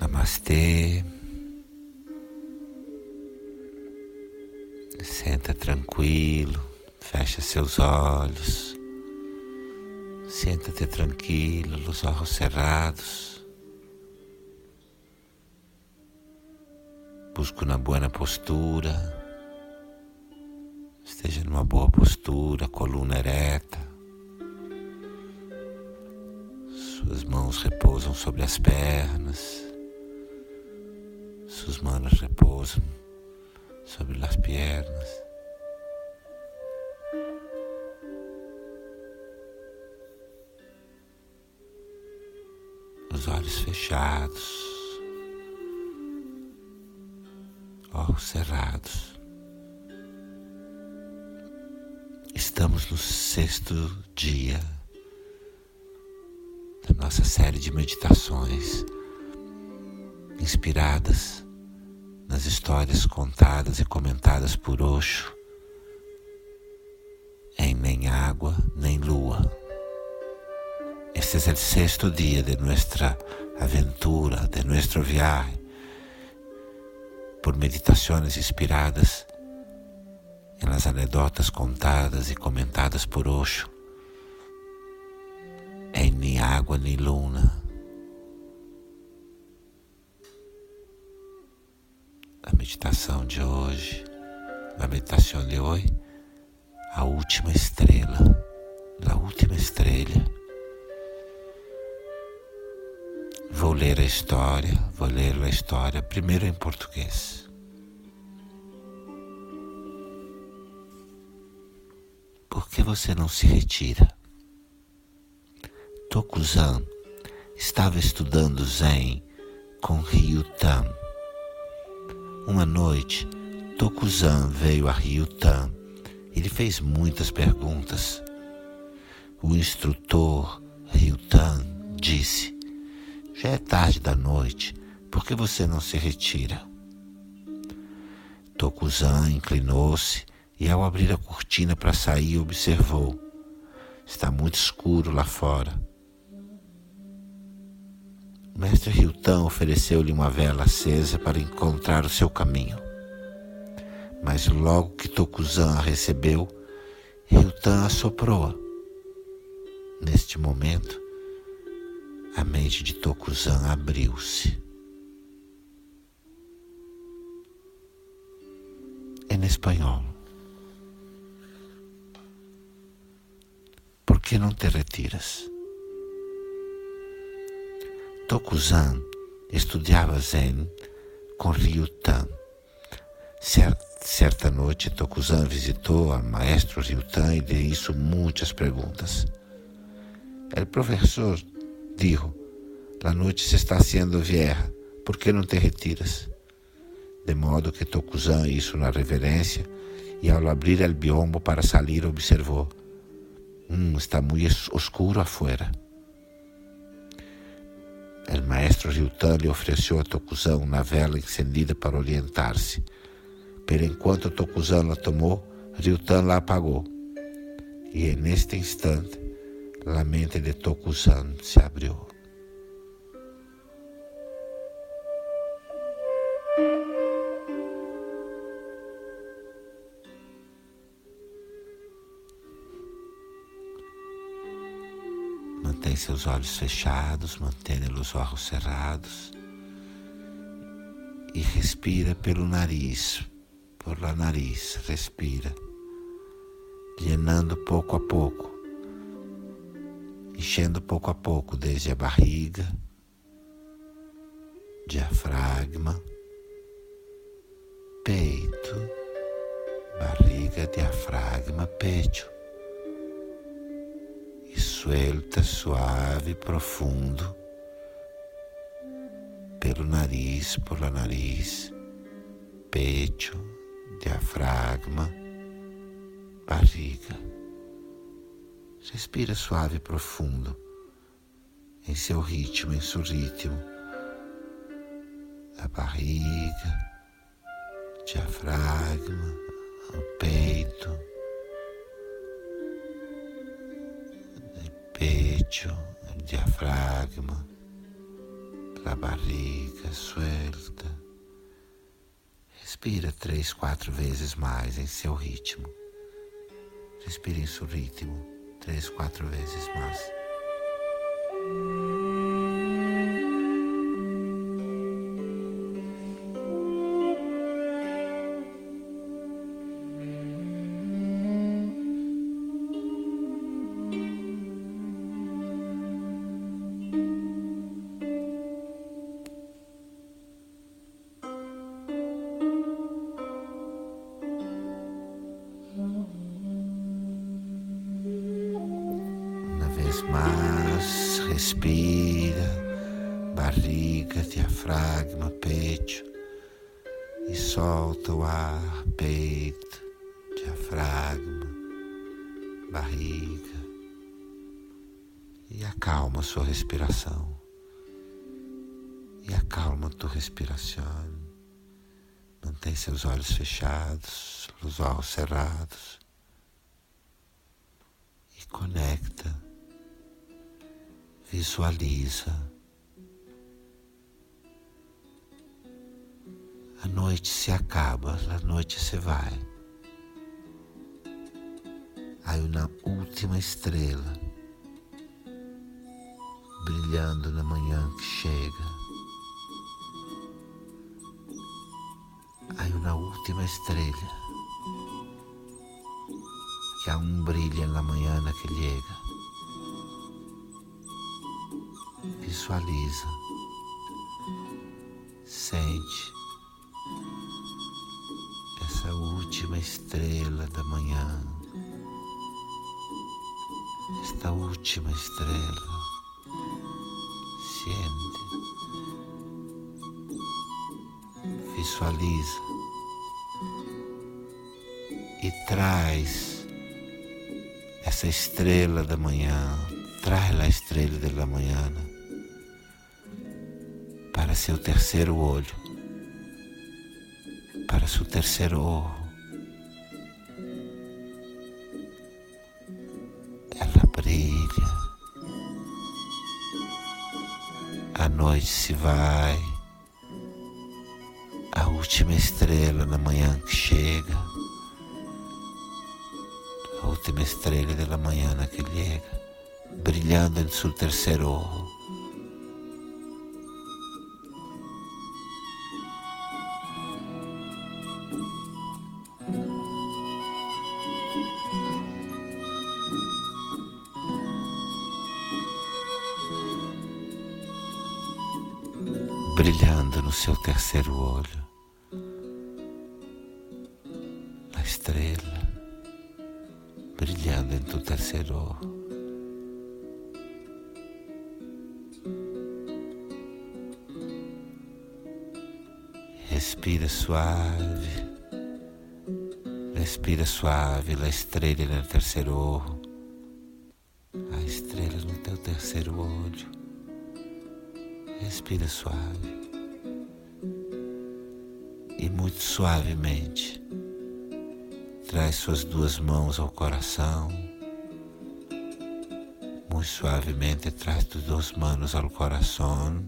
Namastê. Senta tranquilo, fecha seus olhos. Senta-te tranquilo, os olhos cerrados. Busca uma boa postura. Esteja numa boa postura, coluna ereta. Suas mãos repousam sobre as pernas. Suas manos repousam sobre as pernas. Os olhos fechados, olhos cerrados. Estamos no sexto dia da nossa série de meditações inspiradas nas histórias contadas e comentadas por Osho em Nem Água Nem Lua. Este é o sexto dia de nossa aventura, de nosso viaje, por meditações inspiradas las anedotas contadas e comentadas por Osho em Nem Água Nem Luna. a meditação de hoje, a meditação de hoje, a última estrela, a última estrela. Ler a história, vou ler a história primeiro em português. Por que você não se retira? Tokuzan estava estudando Zen com Ryutan uma noite, Tokuzan veio a Ryutan. Ele fez muitas perguntas. O instrutor Ryutan disse: Já é tarde da noite, por que você não se retira? Tokuzan inclinou-se e, ao abrir a cortina para sair, observou: Está muito escuro lá fora. O mestre Ryutan ofereceu-lhe uma vela acesa para encontrar o seu caminho. Mas logo que Tokuzan a recebeu, Ryutan assoprou-a. Neste momento, a mente de Tokuzan abriu-se. Em espanhol. Por que não te retiras? Tokuzan estudava Zen com Ryutan. Certa noite, Tokuzan visitou o maestro Ryutan e lhe hizo muitas perguntas. O professor dijo: La noite se está haciendo vieja, por que não te retiras? De modo que Tokuzan hizo uma reverência e, ao abrir o biombo para sair, observou: hum, está muito oscuro afuera. O maestro Ryutan lhe ofereceu a Tokuzan uma vela encendida para orientar-se. Pero enquanto Tokuzan la tomou, Ryutan la apagou. E neste instante, a mente de Tokuzan se abriu. Mantém seus olhos fechados, mantenha os olhos cerrados e respira pelo nariz, por la nariz, respira, llenando pouco a pouco, enchendo pouco a pouco desde a barriga, diafragma, peito, barriga, diafragma, peito suelta, suave, profundo, pelo nariz, por la nariz, peito, diafragma, barriga. Respira suave e profundo, em seu ritmo, em seu ritmo, a barriga, diafragma, o peito, peito, diafragma, a barriga suelta. Respira três, quatro vezes mais em seu ritmo. Respire em seu ritmo três, quatro vezes mais. Diafragma, peito, e solta o ar, peito, diafragma, barriga, e acalma sua respiração, e acalma tua respiração. Mantém seus olhos fechados, os olhos cerrados e conecta Visualiza. A noite se acaba, a noite se vai. Aí uma última estrela brilhando na manhã que chega. Aí uma última estrela que aún brilha na manhã que chega. Visualiza, sente última estrela da manhã, esta última estrela, sente, visualiza e traz essa estrela da manhã, traz a estrela da manhã para seu terceiro olho, para seu terceiro olho. Noite se vai. A última estrela na manhã que chega. A última estrela da manhã que chega, brilhando em seu terceiro olho. Brilhando no seu terceiro olho, a estrela brilhando em tu terceiro olho. Respira suave, respira suave, a estrela no terceiro olho, a estrela no teu terceiro olho. Respira suave. E muito suavemente, traz suas duas mãos ao coração. Muito suavemente, traz tus duas mãos ao coração.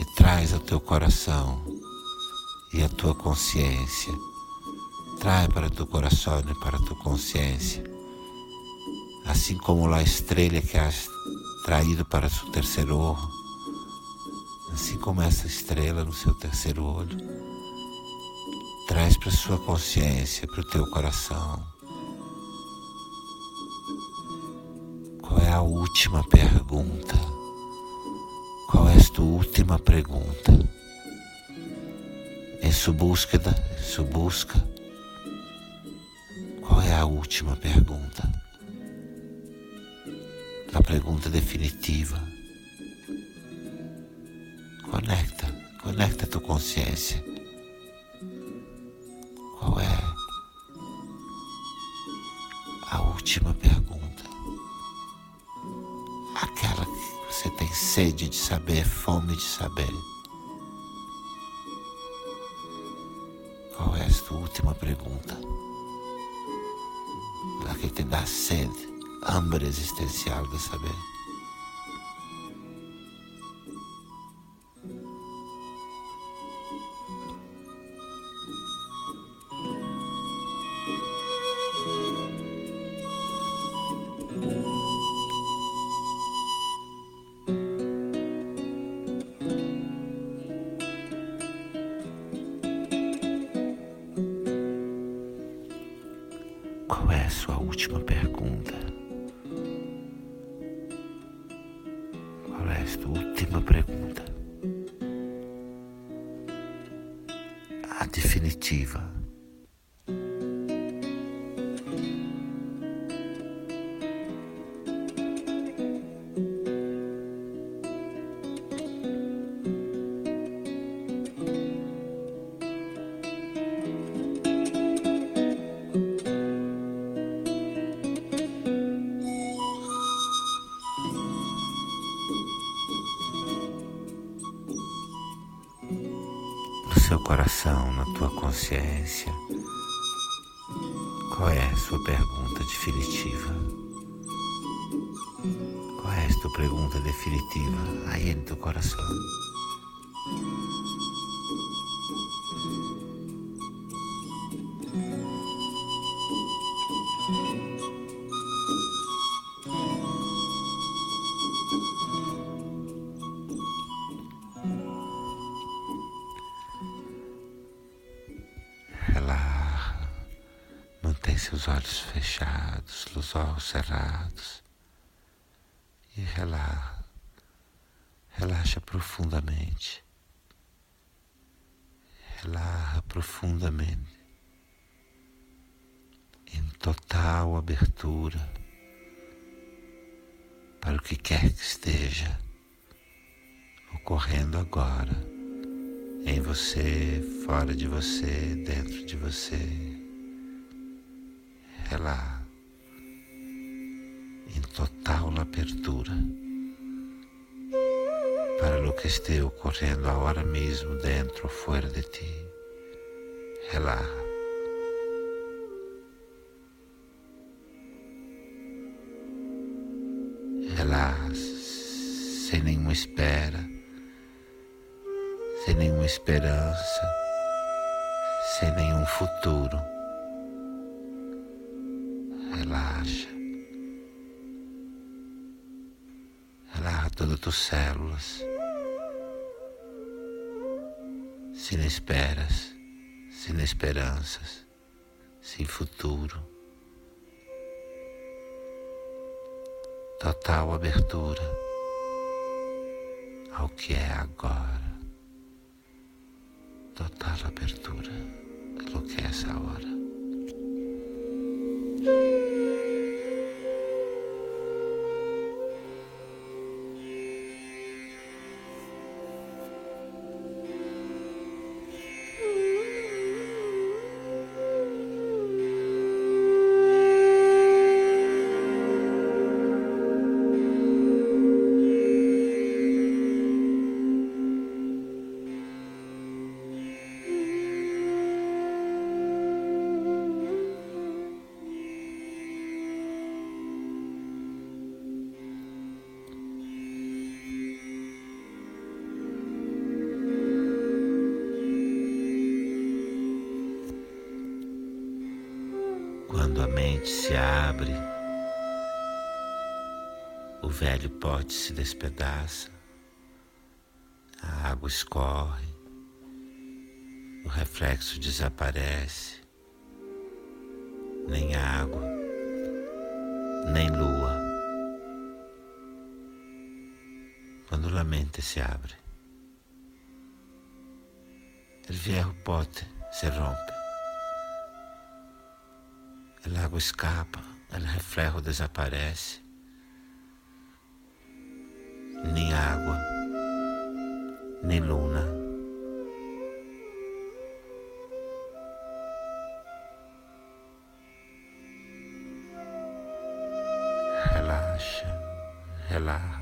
E traz ao teu coração e a tua consciência trae para tu coração e para tu consciência, assim como a estrela que has traído para seu terceiro olho, assim como essa estrela no seu terceiro olho, traz para sua consciência, para o teu coração. Qual é a última pergunta? Qual é a tua última pergunta? Em sua búsqueda, em sua busca, qual é a última pergunta? A pergunta definitiva. Conecta, conecta a tua consciência. Qual é a última pergunta? Aquela que você tem sede de saber, fome de saber. Qual é a sua última pergunta? La que te dá sede, hambre existencial de saber. Qual é a sua última pergunta? Qual é a sua última pergunta? A definitiva. Coração, na tua consciência, qual é a sua pergunta definitiva? Qual é a tua pergunta definitiva aí no teu coração? Olhos fechados, os olhos cerrados. E relaxa, relaxa profundamente, relaxa profundamente, em total abertura para o que quer que esteja ocorrendo agora, em você, fora de você, dentro de você ela em total abertura para o que esteja ocorrendo agora mesmo dentro ou fora de ti. Relaxa. Relaxa, sem nenhuma espera, sem nenhuma esperança, sem nenhum futuro relaxa. Relaxa todas as tuas células. Sem esperas, sem esperanças, sem futuro. Total abertura ao que é agora. Total abertura ao que é essa hora. Quando a mente se abre, o velho pote se despedaça, a água escorre, o reflexo desaparece, nem água, nem lua. Quando a mente se abre, o viejo pote se rompe. El água escapa, o reflejo desaparece. Nem água, nem luna. Relaxa, relaxa.